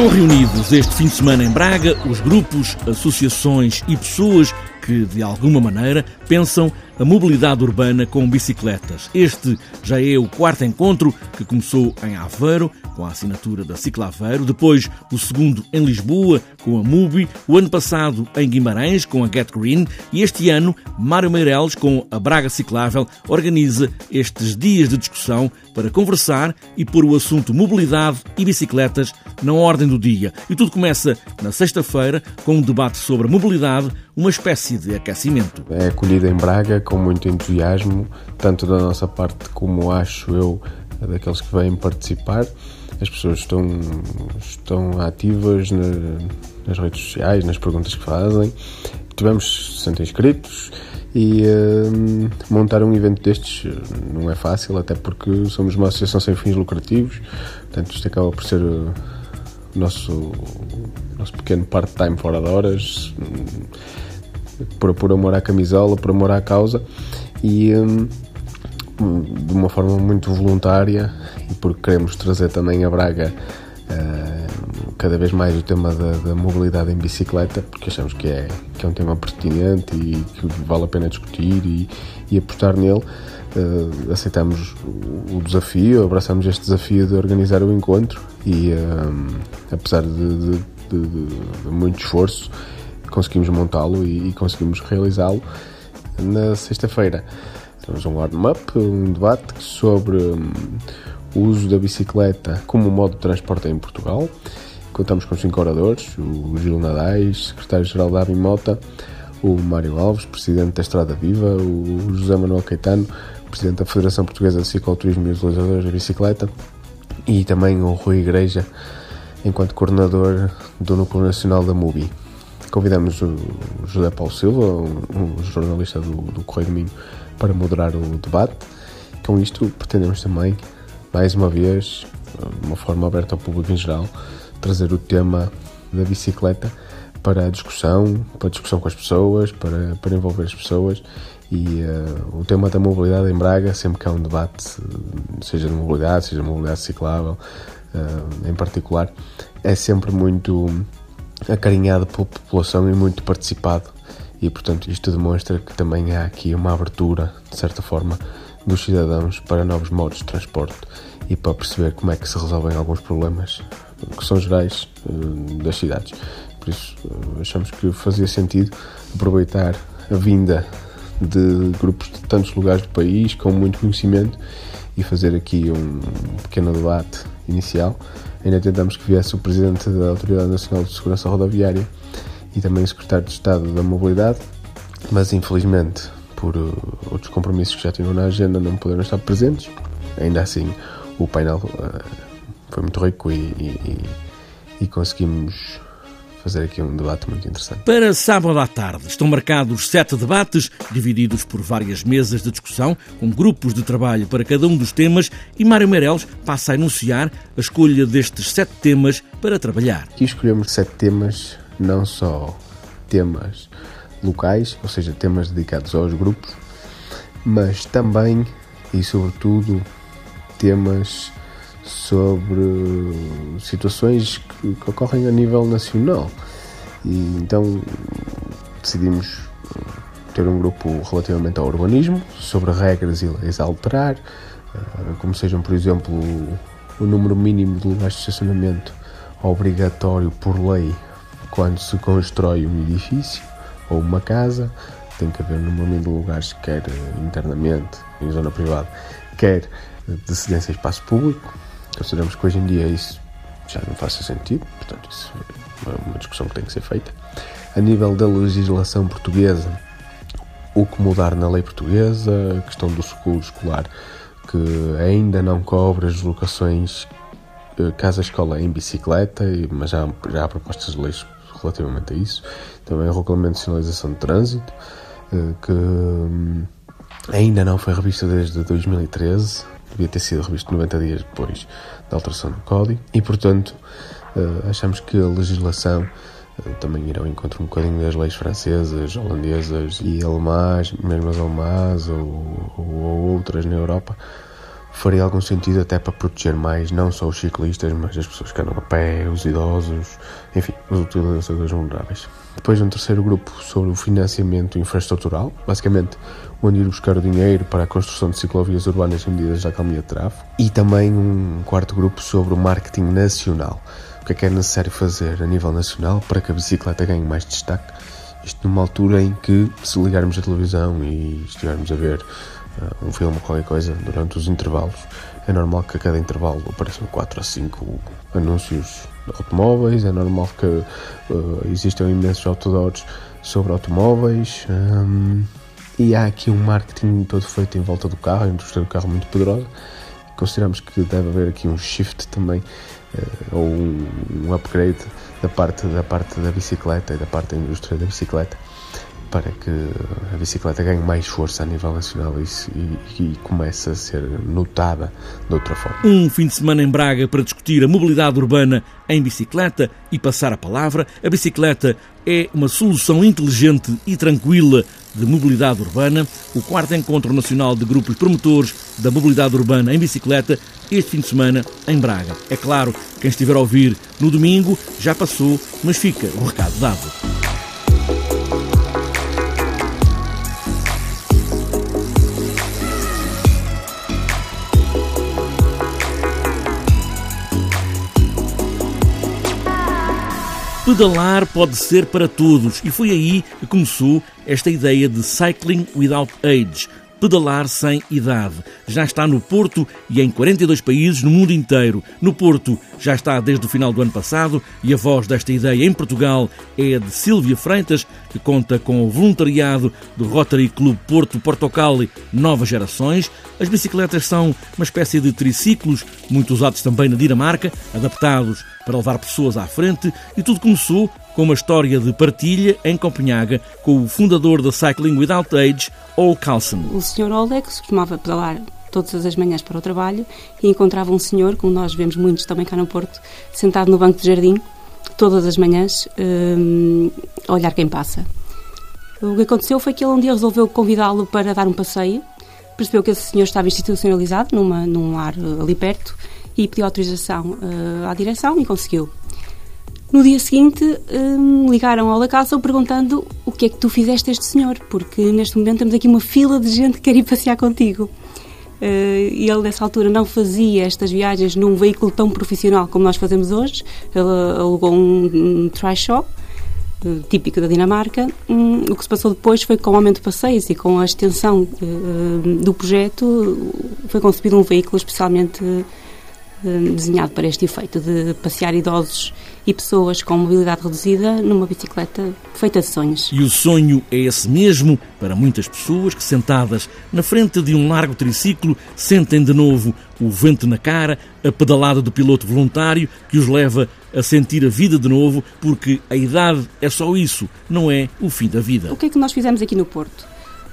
Estão reunidos este fim de semana em Braga os grupos, associações e pessoas que, de alguma maneira, pensam a mobilidade urbana com bicicletas. Este já é o quarto encontro que começou em Aveiro, com a assinatura da Ciclaveiro, depois o segundo em Lisboa, com a MUBI, o ano passado em Guimarães, com a Get Green, e este ano Mário Meireles, com a Braga Ciclável, organiza estes dias de discussão para conversar e pôr o assunto mobilidade e bicicletas na ordem do dia. E tudo começa na sexta-feira com um debate sobre mobilidade, uma espécie de aquecimento. É acolhida em Braga com muito entusiasmo, tanto da nossa parte como acho eu daqueles que vêm participar. As pessoas estão, estão ativas na, nas redes sociais, nas perguntas que fazem. Tivemos 60 inscritos e uh, montar um evento destes não é fácil, até porque somos uma associação sem fins lucrativos, portanto, isto acaba por ser o nosso, nosso pequeno part-time fora de horas por, por amor à camisola, por amor à causa e um, de uma forma muito voluntária e porque queremos trazer também a Braga uh, cada vez mais o tema da, da, mobilidade em bicicleta, porque achamos que é, que é um tema pertinente e que vale a pena discutir e, e apostar nele. Uh, aceitamos o desafio, abraçamos este desafio de organizar o encontro e, um, apesar de, de, de, de muito esforço, conseguimos montá-lo e, e, conseguimos realizá-lo. Na sexta-feira temos um warm-up, um debate sobre um, o uso da bicicleta como modo de transporte em Portugal. Contamos com cinco oradores, o Gil Nadais, secretário-geral da Abimota, o Mário Alves, presidente da Estrada Viva, o José Manuel Caetano, presidente da Federação Portuguesa de Cicloturismo e Utilizadores da Bicicleta, e também o Rui Igreja, enquanto coordenador do Núcleo Nacional da MUBI. Convidamos o José Paulo Silva, um, um jornalista do, do Correio do Minho, para moderar o debate. Com isto, pretendemos também, mais uma vez, de uma forma aberta ao público em geral, trazer o tema da bicicleta para a discussão, para a discussão com as pessoas, para, para envolver as pessoas e uh, o tema da mobilidade em Braga, sempre que há um debate, seja de mobilidade, seja de mobilidade ciclável, uh, em particular, é sempre muito acarinhado pela população e muito participado. E, portanto, isto demonstra que também há aqui uma abertura, de certa forma, dos cidadãos para novos modos de transporte e para perceber como é que se resolvem alguns problemas que são gerais uh, das cidades. Por isso, uh, achamos que fazia sentido aproveitar a vinda de grupos de tantos lugares do país com muito conhecimento e fazer aqui um pequeno debate inicial. Ainda tentamos que viesse o Presidente da Autoridade Nacional de Segurança Rodoviária e também o Secretário de Estado da Mobilidade, mas infelizmente por uh, outros compromissos que já tinham na agenda não puderam estar presentes. Ainda assim, o painel uh, foi muito rico e, e, e conseguimos fazer aqui um debate muito interessante. Para sábado à tarde estão marcados sete debates, divididos por várias mesas de discussão, com grupos de trabalho para cada um dos temas, e Mário Meireles passa a anunciar a escolha destes sete temas para trabalhar. Aqui escolhemos sete temas, não só temas locais, ou seja, temas dedicados aos grupos, mas também e sobretudo temas sobre situações que, que ocorrem a nível nacional. E então decidimos ter um grupo relativamente ao urbanismo, sobre regras e leis a alterar, eh, como sejam, por exemplo, o número mínimo de lugares de estacionamento obrigatório por lei quando se constrói um edifício ou uma casa, tem que haver um número mínimo de lugares, quer internamente, em zona privada, quer de cedência a espaço público. Consideramos que hoje em dia isso já não faz sentido, portanto, isso é uma discussão que tem que ser feita. A nível da legislação portuguesa, o que mudar na lei portuguesa, a questão do seguro escolar, que ainda não cobre as deslocações eh, casa-escola em bicicleta, mas já, já há propostas de leis relativamente a isso. Também o regulamento de sinalização de trânsito, eh, que hum, ainda não foi revista desde 2013, devia ter sido revisto 90 dias depois da alteração do código e, portanto, uh, achamos que a legislação também ir ao encontro um bocadinho das leis francesas, holandesas e alemãs, mesmo as alemãs ou, ou outras na Europa, faria algum sentido até para proteger mais não só os ciclistas, mas as pessoas que andam a pé, os idosos, enfim, os utilizadores vulneráveis. Depois um terceiro grupo sobre o financiamento infraestrutural, basicamente onde ir buscar o dinheiro para a construção de ciclovias urbanas e medidas de economia de tráfego. E também um quarto grupo sobre o marketing nacional. O que é que é necessário fazer a nível nacional para que a bicicleta ganhe mais destaque? Isto numa altura em que, se ligarmos a televisão e estivermos a ver um filme ou qualquer coisa durante os intervalos, é normal que a cada intervalo apareçam 4 a 5 anúncios de automóveis, é normal que uh, existam imensos outdoors sobre automóveis. Um, e há aqui um marketing todo feito em volta do carro, a indústria do carro muito poderosa. Consideramos que deve haver aqui um shift também, uh, ou um, um, upgrade da parte, da parte da bicicleta e da parte da indústria da bicicleta para que a bicicleta ganhe mais força a nível nacional e, e, e comece a ser notada de outra forma. Um fim de semana em Braga para discutir a mobilidade urbana em bicicleta e passar a palavra. A bicicleta é uma solução inteligente e tranquila de mobilidade urbana. O quarto encontro nacional de grupos promotores da mobilidade urbana em bicicleta este fim de semana em Braga. É claro, quem estiver a ouvir no domingo já passou, mas fica o recado dado. Pedalar pode ser para todos e foi aí que começou esta ideia de Cycling Without Age, pedalar sem idade. Já está no Porto e em 42 países no mundo inteiro. No Porto já está desde o final do ano passado e a voz desta ideia em Portugal é a de Silvia Freitas, que conta com o voluntariado do Rotary Club Porto Portocali Novas Gerações. As bicicletas são uma espécie de triciclos, muito usados também na Dinamarca, adaptados para levar pessoas à frente, e tudo começou com uma história de partilha em Copenhaga com o fundador da Cycling Without Age, Ole Carlson. O Sr. Ole costumava pedalar todas as manhãs para o trabalho e encontrava um senhor, como nós vemos muitos também cá no Porto, sentado no banco de jardim, todas as manhãs, um, a olhar quem passa. O que aconteceu foi que ele um dia resolveu convidá-lo para dar um passeio, percebeu que esse senhor estava institucionalizado numa, num lar ali perto e pediu autorização uh, à direção e conseguiu. No dia seguinte, um, ligaram ao La Casa perguntando o que é que tu fizeste a este senhor, porque neste momento temos aqui uma fila de gente que quer ir passear contigo. Uh, ele, nessa altura, não fazia estas viagens num veículo tão profissional como nós fazemos hoje. Ele alugou um, um trishaw, uh, típico da Dinamarca. Um, o que se passou depois foi que, com o aumento de passeios e com a extensão uh, do projeto, foi concebido um veículo especialmente desenhado para este efeito, de passear idosos e pessoas com mobilidade reduzida numa bicicleta feita de sonhos. E o sonho é esse mesmo para muitas pessoas que, sentadas na frente de um largo triciclo, sentem de novo o vento na cara, a pedalada do piloto voluntário que os leva a sentir a vida de novo, porque a idade é só isso, não é o fim da vida. O que é que nós fizemos aqui no Porto?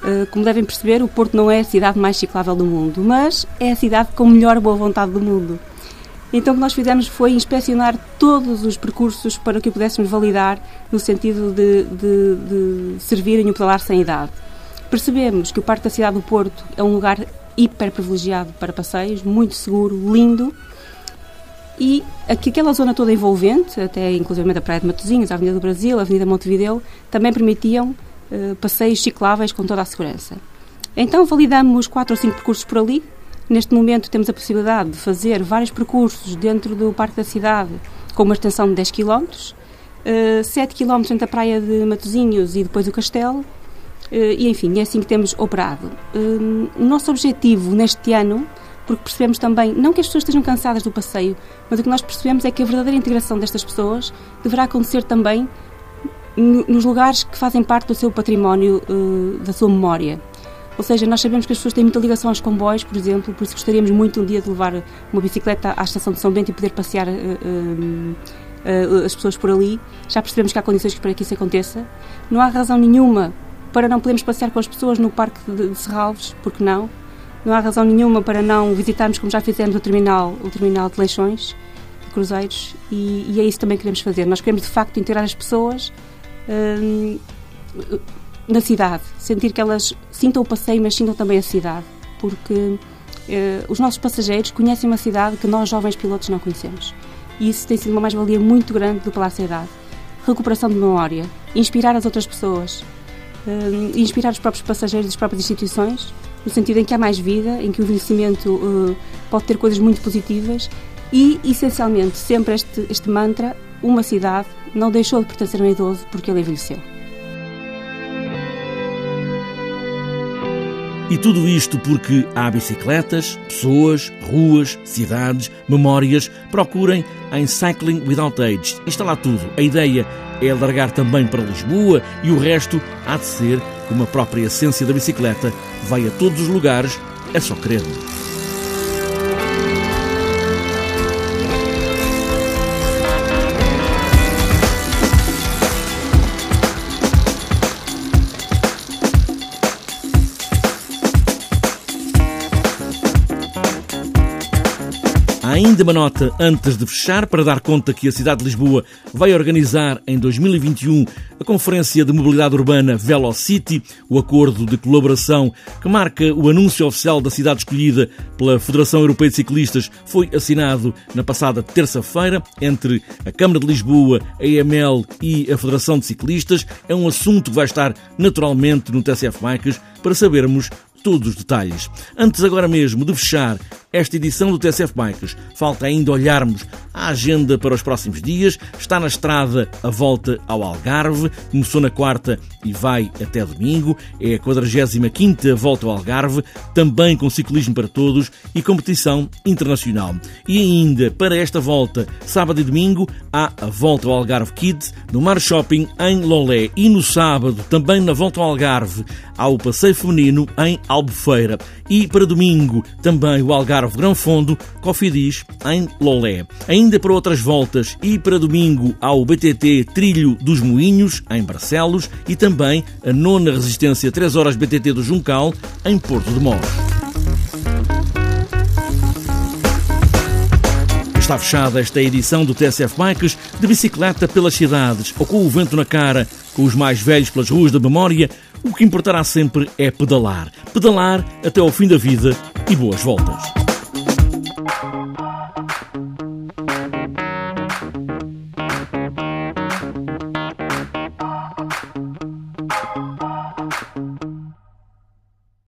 Uh, como devem perceber, o Porto não é a cidade mais ciclável do mundo, mas é a cidade com melhor boa vontade do mundo. Então o que nós fizemos foi inspecionar todos os percursos para que o pudéssemos validar no sentido de, de, de servirem o pedalar sem idade. Percebemos que o Parque da Cidade do Porto é um lugar hiper privilegiado para passeios, muito seguro, lindo, e aquela zona toda envolvente, até inclusive a Praia de Matosinhos, a Avenida do Brasil, a Avenida Montevideo, também permitiam uh, passeios cicláveis com toda a segurança. Então validamos quatro ou cinco percursos por ali, Neste momento temos a possibilidade de fazer vários percursos dentro do Parque da Cidade com uma extensão de 10 km, uh, 7 km entre a praia de Matosinhos e depois o castelo, uh, e enfim, é assim que temos operado. Uh, o nosso objetivo neste ano, porque percebemos também, não que as pessoas estejam cansadas do passeio, mas o que nós percebemos é que a verdadeira integração destas pessoas deverá acontecer também nos lugares que fazem parte do seu património, uh, da sua memória. Ou seja, nós sabemos que as pessoas têm muita ligação aos comboios, por exemplo, por isso gostaríamos muito um dia de levar uma bicicleta à estação de São Bento e poder passear uh, uh, as pessoas por ali. Já percebemos que há condições para que isso aconteça. Não há razão nenhuma para não podermos passear com as pessoas no Parque de, de Serralves, porque não? Não há razão nenhuma para não visitarmos, como já fizemos, o terminal, o terminal de Leixões, cruzeiros e, e, é isso também que queremos fazer. Nós queremos, de facto, integrar as pessoas hum, na cidade, sentir que elas sintam o passeio, mas sintam também a cidade, porque uh, os nossos passageiros conhecem uma cidade que nós, jovens pilotos, não conhecemos. E isso tem sido uma mais-valia muito grande do Palácio da Idade. Recuperação de memória, inspirar as outras pessoas, uh, inspirar os próprios passageiros das próprias instituições, no sentido em que há mais vida, em que o envelhecimento uh, pode ter coisas muito positivas e, essencialmente, sempre este, este mantra: uma cidade não deixou de pertencer a um idoso porque ele envelheceu. E tudo isto porque há bicicletas, pessoas, ruas, cidades, memórias. Procurem em Cycling Without Age. Está lá tudo. A ideia é alargar também para Lisboa e o resto há de ser como a própria essência da bicicleta. Vai a todos os lugares, é só querer. Ainda uma nota antes de fechar para dar conta que a cidade de Lisboa vai organizar em 2021 a Conferência de Mobilidade Urbana Velocity, o acordo de colaboração que marca o anúncio oficial da cidade escolhida pela Federação Europeia de Ciclistas foi assinado na passada terça-feira entre a Câmara de Lisboa, a EML e a Federação de Ciclistas. É um assunto que vai estar naturalmente no TCF Bikes para sabermos todos os detalhes. Antes agora mesmo de fechar esta edição do TSF Bikes, falta ainda olharmos a agenda para os próximos dias. Está na estrada a volta ao Algarve, começou na quarta e vai até domingo. É a 45ª volta ao Algarve, também com ciclismo para todos e competição internacional. E ainda para esta volta, sábado e domingo, há a volta ao Algarve Kids no Mar Shopping em Lolé e no sábado, também na volta ao Algarve, há o passeio feminino em Albufeira. E para domingo, também o Algarve Grão Fundo, Cofidis, em Lolé. Ainda para outras voltas e para domingo, há o BTT Trilho dos Moinhos, em Barcelos, e também a nona resistência 3 horas BTT do Juncal, em Porto de Mós. Está fechada esta edição do TSF Bikes de bicicleta pelas cidades ou com o vento na cara, com os mais velhos pelas ruas da memória o que importará sempre é pedalar. Pedalar até ao fim da vida e boas voltas.